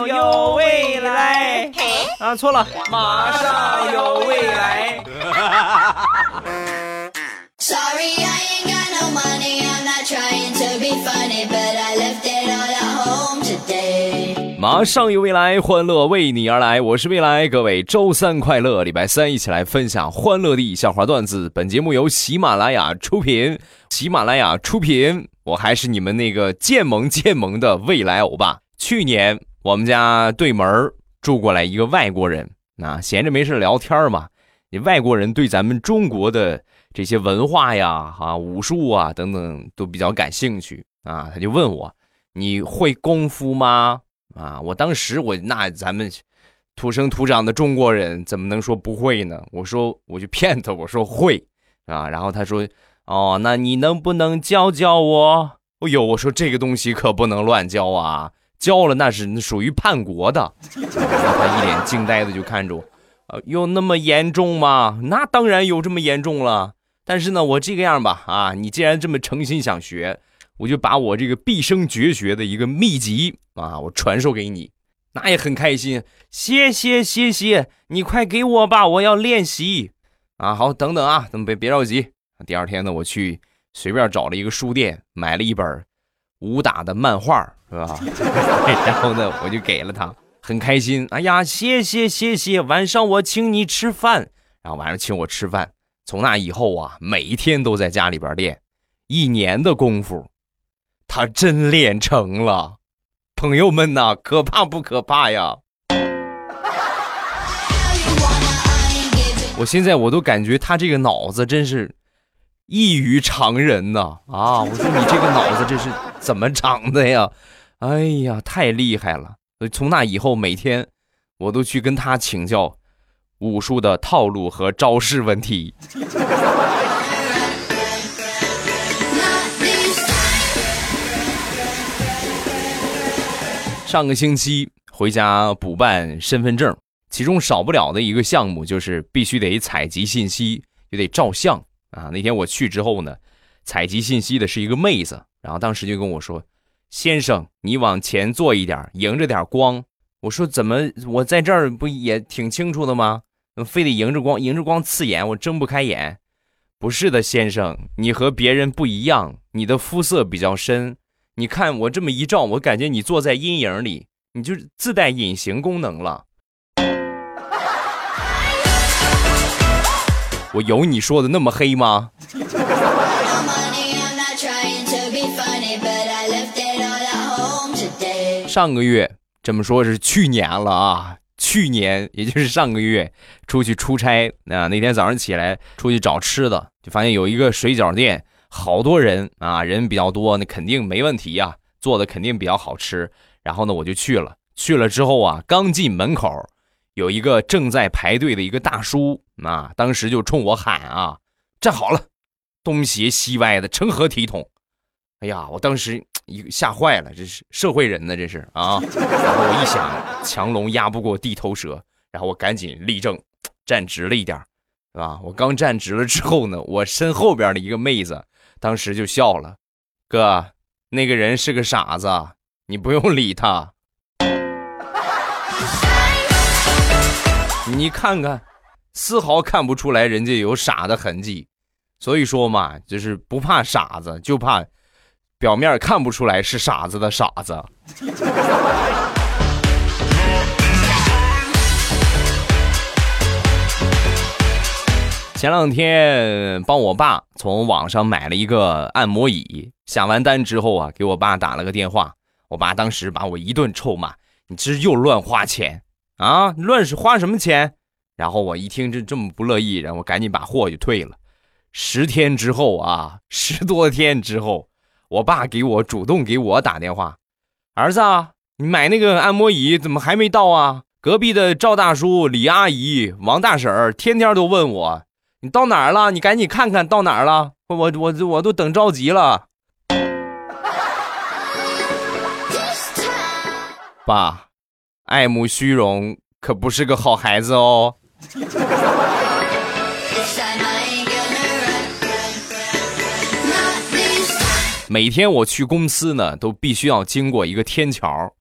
上有未来啊，错了，马上有未来。Sorry, I ain't got no money. I'm not trying to be funny, but I left it all at home today. 马上有未来，欢乐为你而来。我是未来，各位周三快乐，礼拜三一起来分享欢乐的笑话段子。本节目由喜马拉雅出品，喜马拉雅出品。我还是你们那个渐萌渐萌的未来欧巴。去年我们家对门住过来一个外国人，啊，闲着没事聊天嘛。你外国人对咱们中国的。这些文化呀，啊，武术啊，等等，都比较感兴趣啊。他就问我：“你会功夫吗？”啊，我当时我那咱们土生土长的中国人怎么能说不会呢？我说我就骗他，我说会啊。然后他说：“哦，那你能不能教教我？”哎呦，我说这个东西可不能乱教啊，教了那是属于叛国的。他一脸惊呆的就看着我，呃，有那么严重吗？那当然有这么严重了。但是呢，我这个样吧，啊，你既然这么诚心想学，我就把我这个毕生绝学的一个秘籍啊，我传授给你，那也很开心。谢谢谢谢，你快给我吧，我要练习啊。好，等等啊，等别别着急。第二天呢，我去随便找了一个书店，买了一本武打的漫画，是吧？然后呢，我就给了他，很开心。哎呀，谢谢谢谢，晚上我请你吃饭，然后晚上请我吃饭。从那以后啊，每一天都在家里边练，一年的功夫，他真练成了。朋友们呐，可怕不可怕呀？我现在我都感觉他这个脑子真是异于常人呐！啊，我说你这个脑子这是怎么长的呀？哎呀，太厉害了！从那以后，每天我都去跟他请教。武术的套路和招式问题。上个星期回家补办身份证，其中少不了的一个项目就是必须得采集信息，就得照相啊。那天我去之后呢，采集信息的是一个妹子，然后当时就跟我说：“先生，你往前坐一点，迎着点光。”我说：“怎么？我在这儿不也挺清楚的吗？”非得迎着光，迎着光刺眼，我睁不开眼。不是的，先生，你和别人不一样，你的肤色比较深。你看我这么一照，我感觉你坐在阴影里，你就自带隐形功能了。我有你说的那么黑吗？上个月，这么说是去年了啊。去年，也就是上个月，出去出差啊，那天早上起来出去找吃的，就发现有一个水饺店，好多人啊，人比较多，那肯定没问题呀，做的肯定比较好吃。然后呢，我就去了，去了之后啊，刚进门口，有一个正在排队的一个大叔啊，当时就冲我喊啊，站好了，东斜西歪的，成何体统？哎呀，我当时。一吓坏了，这是社会人呢，这是啊！然后我一想，强龙压不过地头蛇，然后我赶紧立正，站直了一点，是吧？我刚站直了之后呢，我身后边的一个妹子当时就笑了：“哥，那个人是个傻子，你不用理他。”你看看，丝毫看不出来人家有傻的痕迹，所以说嘛，就是不怕傻子，就怕。表面看不出来是傻子的傻子。前两天帮我爸从网上买了一个按摩椅，下完单之后啊，给我爸打了个电话。我爸当时把我一顿臭骂：“你这是又乱花钱啊？乱是花什么钱？”然后我一听这这么不乐意，然后我赶紧把货就退了。十天之后啊，十多天之后。我爸给我主动给我打电话，儿子，你买那个按摩椅怎么还没到啊？隔壁的赵大叔、李阿姨、王大婶儿天天都问我，你到哪儿了？你赶紧看看到哪儿了，我我我都等着急了。爸，爱慕虚荣可不是个好孩子哦。每天我去公司呢，都必须要经过一个天桥，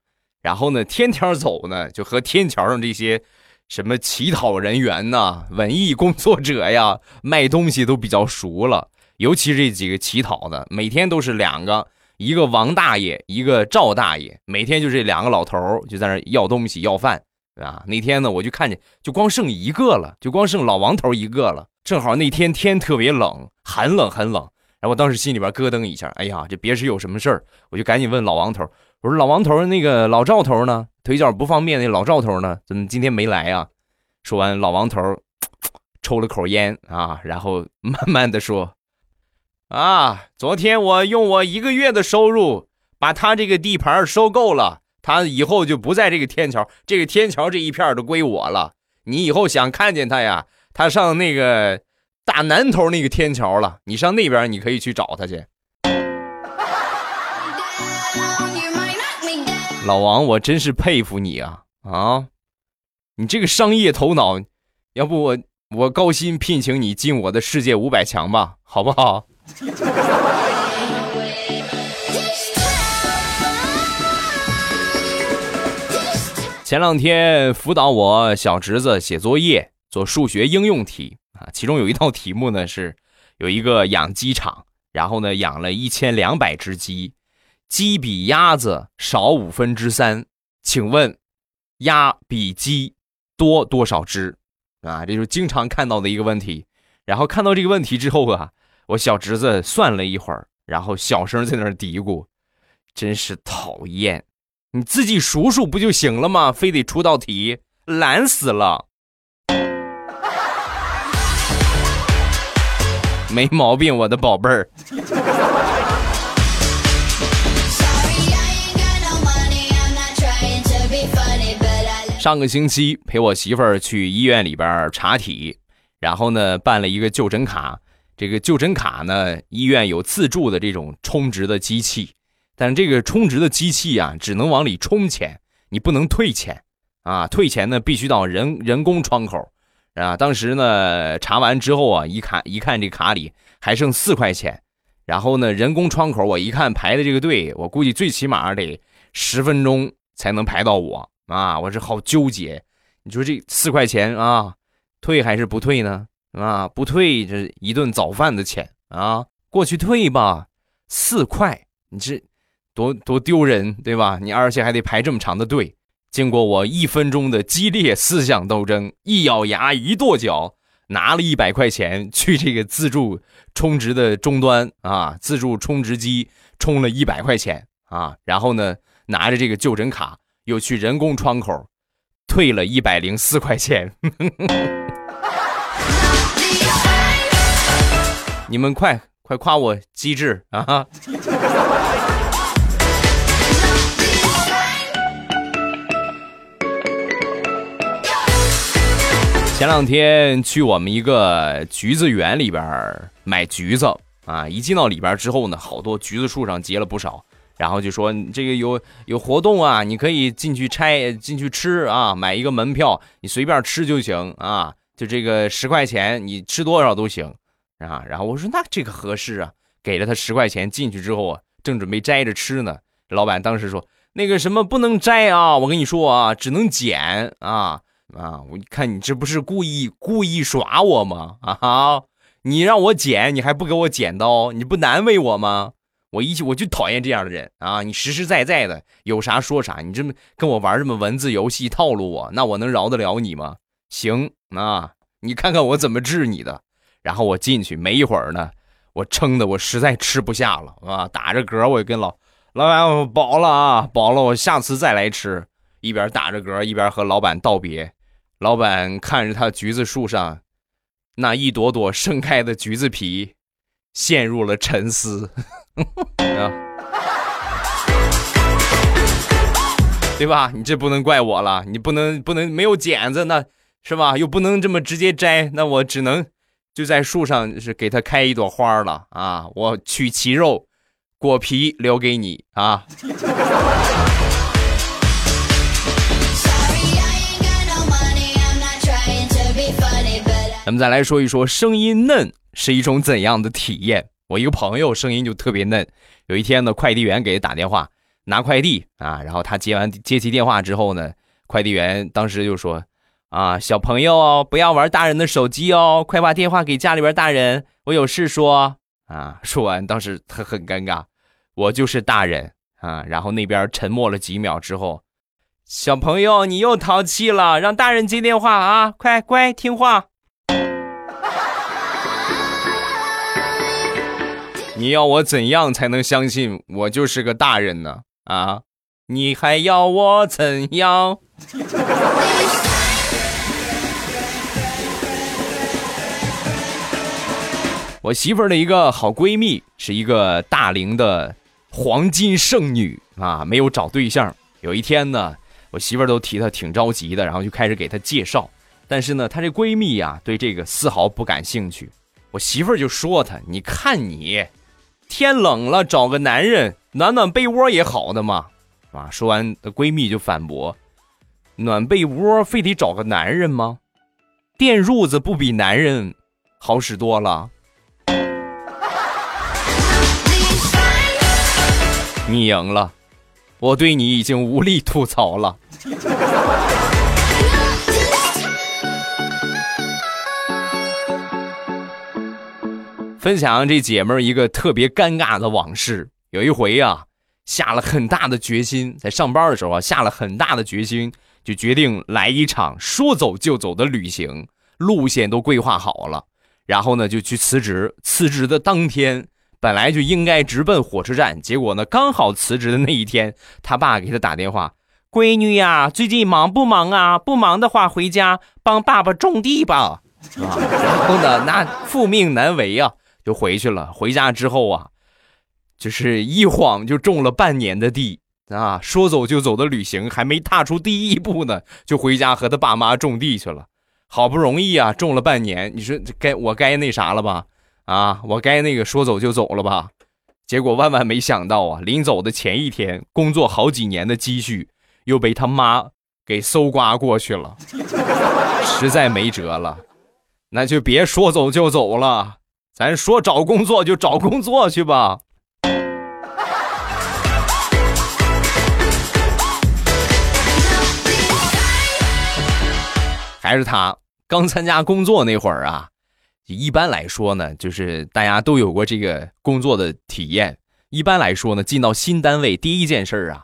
然后呢，天天走呢，就和天桥上这些什么乞讨人员呐、文艺工作者呀、卖东西都比较熟了。尤其这几个乞讨的，每天都是两个，一个王大爷，一个赵大爷，每天就这两个老头就在那要东西要饭，啊。那天呢，我就看见，就光剩一个了，就光剩老王头一个了。正好那天天特别冷，很冷很冷。然后我当时心里边咯噔一下，哎呀，这别是有什么事儿，我就赶紧问老王头。我说老王头，那个老赵头呢？腿脚不方便，那老赵头呢？怎么今天没来啊？说完，老王头 抽了口烟啊，然后慢慢的说：“啊，昨天我用我一个月的收入把他这个地盘收购了，他以后就不在这个天桥，这个天桥这一片都归我了。你以后想看见他呀，他上那个大南头那个天桥了，你上那边你可以去找他去。”老王，我真是佩服你啊啊！你这个商业头脑，要不我我高薪聘请你进我的世界五百强吧，好不好？前两天辅导我小侄子写作业，做数学应用题啊，其中有一道题目呢是，有一个养鸡场，然后呢养了一千两百只鸡。鸡比鸭子少五分之三，请问，鸭比鸡多多少只？啊，这就是经常看到的一个问题。然后看到这个问题之后啊，我小侄子算了一会儿，然后小声在那儿嘀咕：“真是讨厌，你自己数数不就行了吗？非得出道题，懒死了。”没毛病，我的宝贝儿。上个星期陪我媳妇儿去医院里边查体，然后呢办了一个就诊卡。这个就诊卡呢，医院有自助的这种充值的机器，但这个充值的机器啊，只能往里充钱，你不能退钱啊。退钱呢，必须到人人工窗口啊。当时呢查完之后啊，一看一看这卡里还剩四块钱，然后呢人工窗口我一看排的这个队，我估计最起码得十分钟才能排到我。啊，我是好纠结。你说这四块钱啊，退还是不退呢？啊，不退这一顿早饭的钱啊，过去退吧，四块，你这多多丢人，对吧？你而且还得排这么长的队。经过我一分钟的激烈思想斗争，一咬牙，一跺脚，拿了一百块钱去这个自助充值的终端啊，自助充值机充了一百块钱啊，然后呢，拿着这个就诊卡。又去人工窗口退了一百零四块钱，你们快快夸我机智啊！前两天去我们一个橘子园里边买橘子啊，一进到里边之后呢，好多橘子树上结了不少。然后就说这个有有活动啊，你可以进去拆进去吃啊，买一个门票，你随便吃就行啊，就这个十块钱，你吃多少都行啊。然后我说那这个合适啊，给了他十块钱进去之后啊，正准备摘着吃呢，老板当时说那个什么不能摘啊，我跟你说啊，只能捡啊啊！我看你这不是故意故意耍我吗？啊哈，你让我捡，你还不给我剪刀，你不难为我吗？我一我就讨厌这样的人啊！你实实在在的有啥说啥，你这么跟我玩这么文字游戏套路我，那我能饶得了你吗？行啊，你看看我怎么治你的。然后我进去没一会儿呢，我撑的我实在吃不下了啊，打着嗝，我就跟老老板我饱了啊，饱了，我下次再来吃。一边打着嗝一边和老板道别。老板看着他橘子树上那一朵朵盛开的橘子皮，陷入了沉思。啊，对吧？你这不能怪我了，你不能不能没有剪子，那是吧？又不能这么直接摘，那我只能就在树上是给它开一朵花了啊！我取其肉，果皮留给你啊！咱们再来说一说，声音嫩是一种怎样的体验？我一个朋友声音就特别嫩。有一天呢，快递员给他打电话，拿快递啊，然后他接完接起电话之后呢，快递员当时就说：“啊，小朋友哦不要玩大人的手机哦，快把电话给家里边大人，我有事说。”啊，说完当时他很尴尬，我就是大人啊。然后那边沉默了几秒之后，小朋友你又淘气了，让大人接电话啊，快乖听话。你要我怎样才能相信我就是个大人呢？啊，你还要我怎样？我媳妇儿的一个好闺蜜是一个大龄的黄金剩女啊，没有找对象。有一天呢，我媳妇儿都提她挺着急的，然后就开始给她介绍。但是呢，她这闺蜜呀，对这个丝毫不感兴趣。我媳妇儿就说她：“你看你。”天冷了，找个男人暖暖被窝也好的嘛，啊！说完，闺蜜就反驳：“暖被窝非得找个男人吗？电褥子不比男人好使多了？”你赢了，我对你已经无力吐槽了。分享这姐们儿一个特别尴尬的往事。有一回啊，下了很大的决心，在上班的时候啊，下了很大的决心，就决定来一场说走就走的旅行，路线都规划好了。然后呢，就去辞职。辞职的当天，本来就应该直奔火车站，结果呢，刚好辞职的那一天，他爸给他打电话：“闺女呀，最近忙不忙啊？不忙的话，回家帮爸爸种地吧。”啊，然后呢，那父命难违啊。就回去了。回家之后啊，就是一晃就种了半年的地啊。说走就走的旅行还没踏出第一步呢，就回家和他爸妈种地去了。好不容易啊，种了半年，你说该我该那啥了吧？啊，我该那个说走就走了吧？结果万万没想到啊，临走的前一天，工作好几年的积蓄又被他妈给搜刮过去了。实在没辙了，那就别说走就走了。咱说找工作就找工作去吧。还是他刚参加工作那会儿啊，一般来说呢，就是大家都有过这个工作的体验。一般来说呢，进到新单位第一件事儿啊，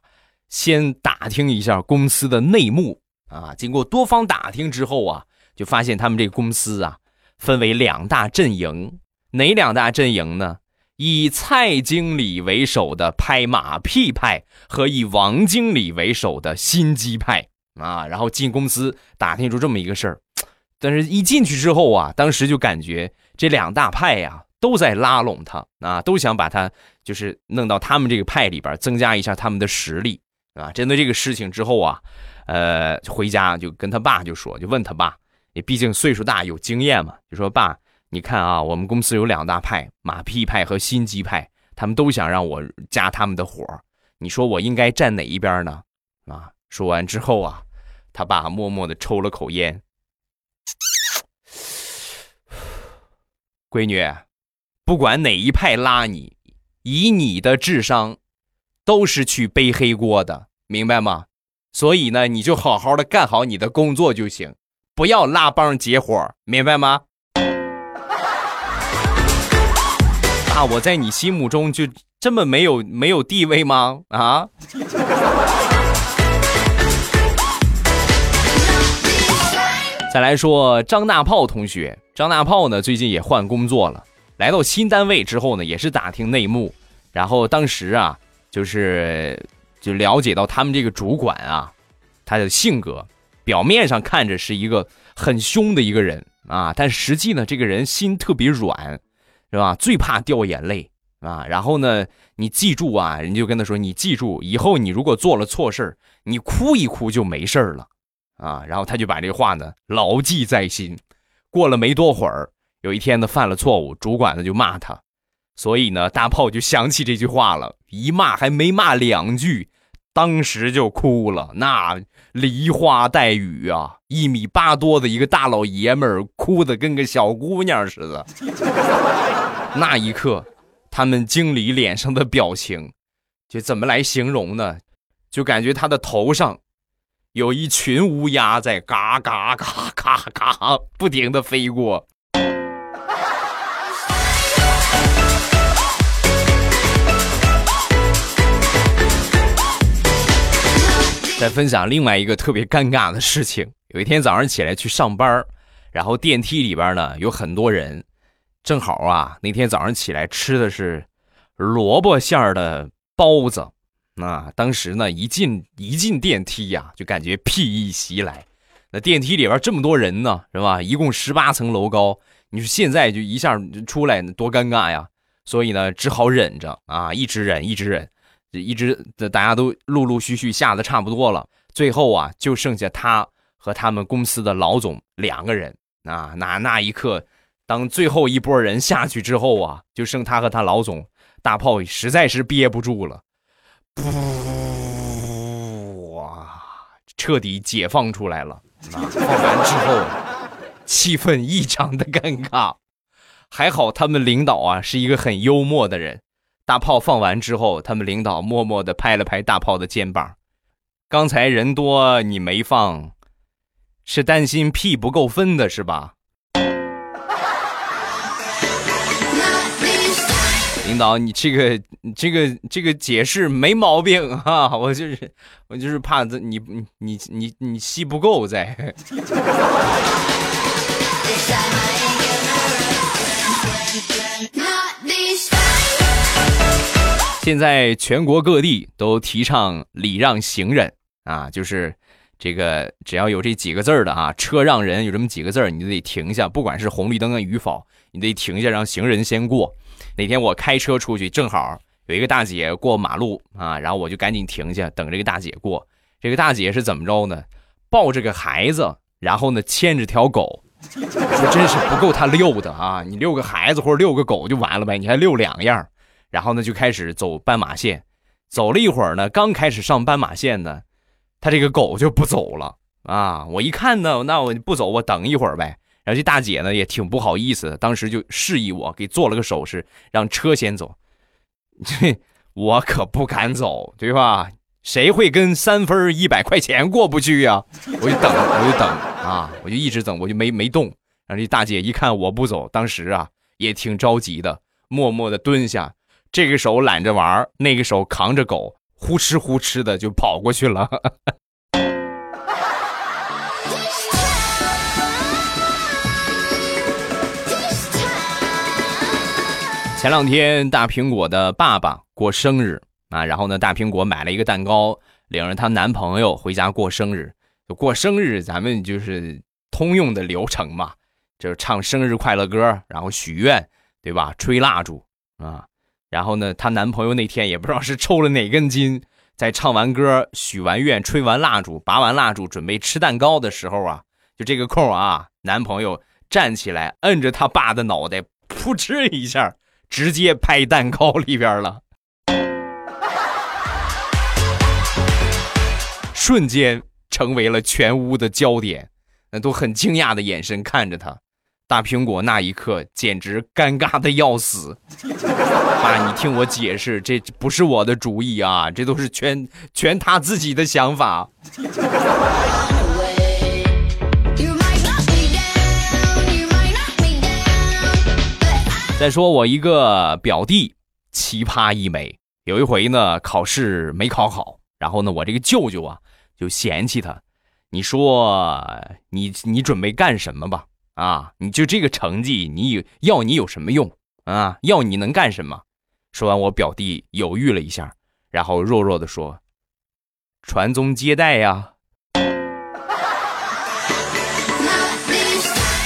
先打听一下公司的内幕啊。经过多方打听之后啊，就发现他们这个公司啊，分为两大阵营。哪两大阵营呢？以蔡经理为首的拍马屁派和以王经理为首的心机派啊，然后进公司打听出这么一个事儿，但是一进去之后啊，当时就感觉这两大派呀都在拉拢他啊，都想把他就是弄到他们这个派里边，增加一下他们的实力啊。针对这个事情之后啊，呃，回家就跟他爸就说，就问他爸，也毕竟岁数大有经验嘛，就说爸。你看啊，我们公司有两大派，马屁派和心机派，他们都想让我加他们的火。你说我应该站哪一边呢？啊！说完之后啊，他爸默默的抽了口烟。闺女，不管哪一派拉你，以你的智商，都是去背黑锅的，明白吗？所以呢，你就好好的干好你的工作就行，不要拉帮结伙，明白吗？啊！我在你心目中就这么没有没有地位吗？啊！再来说张大炮同学，张大炮呢最近也换工作了，来到新单位之后呢，也是打听内幕，然后当时啊，就是就了解到他们这个主管啊，他的性格表面上看着是一个很凶的一个人啊，但实际呢，这个人心特别软。是吧？最怕掉眼泪啊！然后呢，你记住啊，人就跟他说：“你记住，以后你如果做了错事你哭一哭就没事了啊！”然后他就把这话呢牢记在心。过了没多会儿，有一天呢犯了错误，主管呢就骂他，所以呢大炮就想起这句话了，一骂还没骂两句，当时就哭了，那梨花带雨啊！一米八多的一个大老爷们儿，哭的跟个小姑娘似的。那一刻，他们经理脸上的表情就怎么来形容呢？就感觉他的头上有一群乌鸦在嘎嘎嘎嘎嘎不停的飞过。再分享另外一个特别尴尬的事情。有一天早上起来去上班然后电梯里边呢有很多人，正好啊那天早上起来吃的是萝卜馅儿的包子，啊，当时呢一进一进电梯呀，就感觉屁意袭来。那电梯里边这么多人呢，是吧？一共十八层楼高，你说现在就一下出来多尴尬呀！所以呢，只好忍着啊，一直忍，一直忍。一直大家都陆陆续续下的差不多了，最后啊就剩下他和他们公司的老总两个人啊。那那一刻，当最后一波人下去之后啊，就剩他和他老总，大炮实在是憋不住了，哇，彻底解放出来了。放完之后，气氛异常的尴尬，还好他们领导啊是一个很幽默的人。大炮放完之后，他们领导默默的拍了拍大炮的肩膀：“刚才人多你没放，是担心屁不够分的是吧？”领导，你这个、这个、这个解释没毛病 啊！我就是，我就是怕你、你、你、你、你吸不够在。现在全国各地都提倡礼让行人啊，就是这个只要有这几个字儿的啊，车让人有这么几个字儿，你就得停下，不管是红绿灯啊与否，你得停下让行人先过。那天我开车出去，正好有一个大姐过马路啊，然后我就赶紧停下等这个大姐过。这个大姐是怎么着呢？抱着个孩子，然后呢牵着条狗，说真是不够她遛的啊！你遛个孩子或者遛个狗就完了呗，你还遛两样。然后呢，就开始走斑马线，走了一会儿呢，刚开始上斑马线呢，他这个狗就不走了啊！我一看呢，那我不走，我等一会儿呗。然后这大姐呢也挺不好意思的，当时就示意我给做了个手势，让车先走。这我可不敢走，对吧？谁会跟三分一百块钱过不去呀？我就等，我就等啊，我就一直等，我就没没动。然后这大姐一看我不走，当时啊也挺着急的，默默的蹲下。这个手揽着玩那个手扛着狗，呼哧呼哧的就跑过去了。前两天大苹果的爸爸过生日啊，然后呢，大苹果买了一个蛋糕，领着她男朋友回家过生日。过生日咱们就是通用的流程嘛，就是唱生日快乐歌，然后许愿，对吧？吹蜡烛啊。然后呢，她男朋友那天也不知道是抽了哪根筋，在唱完歌、许完愿、吹完蜡烛、拔完蜡烛，准备吃蛋糕的时候啊，就这个空啊，男朋友站起来，摁着他爸的脑袋，噗嗤一下，直接拍蛋糕里边了，瞬间成为了全屋的焦点，那都很惊讶的眼神看着他。大苹果那一刻简直尴尬的要死，爸，你听我解释，这不是我的主意啊，这都是全全他自己的想法。再说我一个表弟，奇葩一枚，有一回呢考试没考好，然后呢我这个舅舅啊就嫌弃他，你说你你准备干什么吧？啊！你就这个成绩，你有要你有什么用啊？要你能干什么？说完，我表弟犹豫了一下，然后弱弱的说：“传宗接代呀。”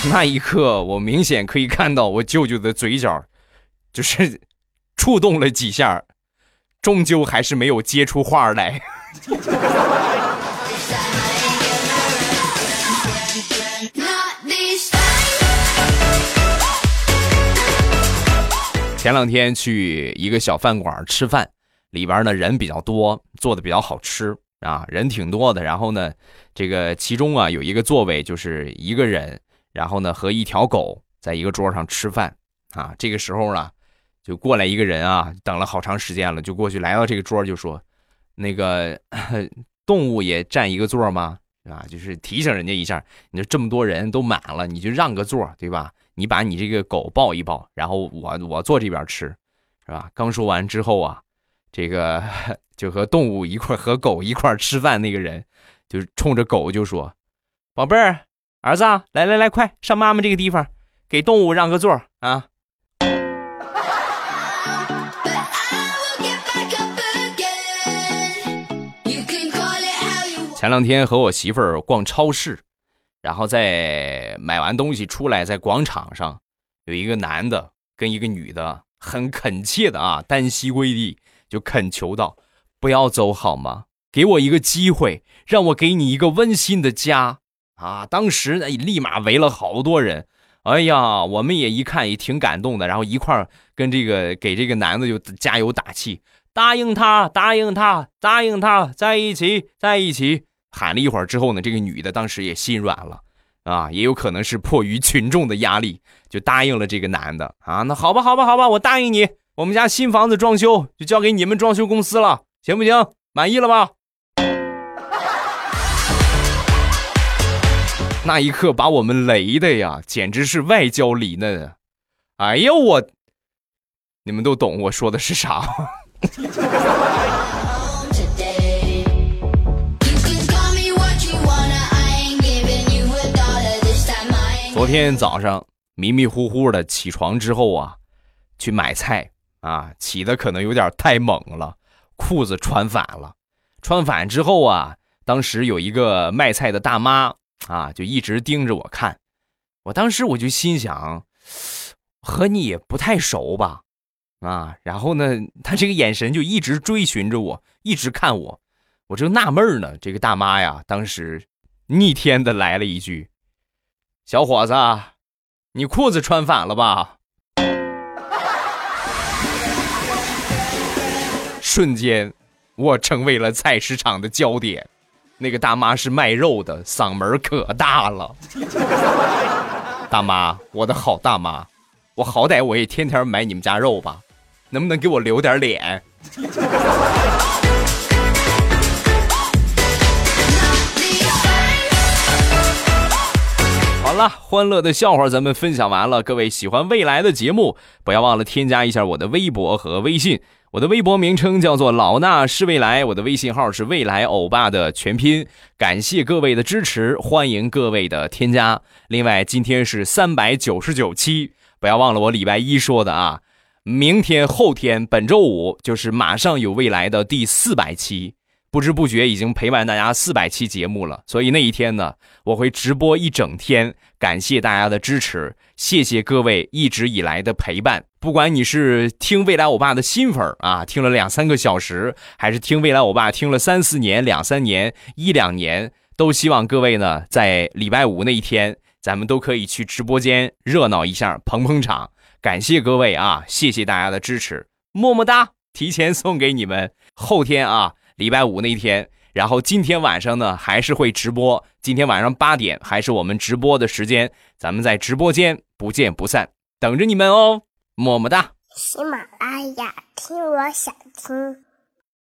那一刻，我明显可以看到我舅舅的嘴角，就是触动了几下，终究还是没有接出话来。前两天去一个小饭馆吃饭，里边呢人比较多，做的比较好吃啊，人挺多的。然后呢，这个其中啊有一个座位就是一个人，然后呢和一条狗在一个桌上吃饭啊。这个时候呢，就过来一个人啊，等了好长时间了，就过去来到这个桌就说：“那个 动物也占一个座吗？啊，就是提醒人家一下，你说这么多人都满了，你就让个座，对吧？你把你这个狗抱一抱，然后我我坐这边吃，是吧？”刚说完之后啊，这个 就和动物一块和狗一块吃饭那个人，就冲着狗就说：“宝贝儿，儿子，来来来，快上妈妈这个地方，给动物让个座啊。”前两天和我媳妇儿逛超市，然后在买完东西出来，在广场上有一个男的跟一个女的很恳切的啊，单膝跪地就恳求道：“不要走好吗？给我一个机会，让我给你一个温馨的家啊！”当时立马围了好多人，哎呀，我们也一看也挺感动的，然后一块儿跟这个给这个男的就加油打气，答应他，答应他，答应他，在一起，在一起。喊了一会儿之后呢，这个女的当时也心软了，啊，也有可能是迫于群众的压力，就答应了这个男的啊。那好吧，好吧，好吧，我答应你，我们家新房子装修就交给你们装修公司了，行不行？满意了吧？那一刻把我们雷的呀，简直是外焦里嫩。哎呀，我，你们都懂我说的是啥。昨天早上迷迷糊糊的起床之后啊，去买菜啊，起的可能有点太猛了，裤子穿反了。穿反之后啊，当时有一个卖菜的大妈啊，就一直盯着我看。我当时我就心想，和你也不太熟吧，啊，然后呢，他这个眼神就一直追寻着我，一直看我。我正纳闷呢，这个大妈呀，当时逆天的来了一句。小伙子，你裤子穿反了吧？瞬间，我成为了菜市场的焦点。那个大妈是卖肉的，嗓门可大了。大妈，我的好大妈，我好歹我也天天买你们家肉吧，能不能给我留点脸？好了，欢乐的笑话咱们分享完了。各位喜欢未来的节目，不要忘了添加一下我的微博和微信。我的微博名称叫做老衲是未来，我的微信号是未来欧巴的全拼。感谢各位的支持，欢迎各位的添加。另外，今天是三百九十九期，不要忘了我礼拜一说的啊。明天、后天、本周五就是马上有未来的第四百期。不知不觉已经陪伴大家四百期节目了，所以那一天呢，我会直播一整天，感谢大家的支持，谢谢各位一直以来的陪伴。不管你是听未来欧巴的新粉啊，听了两三个小时，还是听未来欧巴听了三四年、两三年、一两年，都希望各位呢，在礼拜五那一天，咱们都可以去直播间热闹一下，捧捧场。感谢各位啊，谢谢大家的支持，么么哒！提前送给你们，后天啊。礼拜五那一天，然后今天晚上呢还是会直播。今天晚上八点还是我们直播的时间，咱们在直播间不见不散，等着你们哦，么么哒！喜马拉雅听，我想听。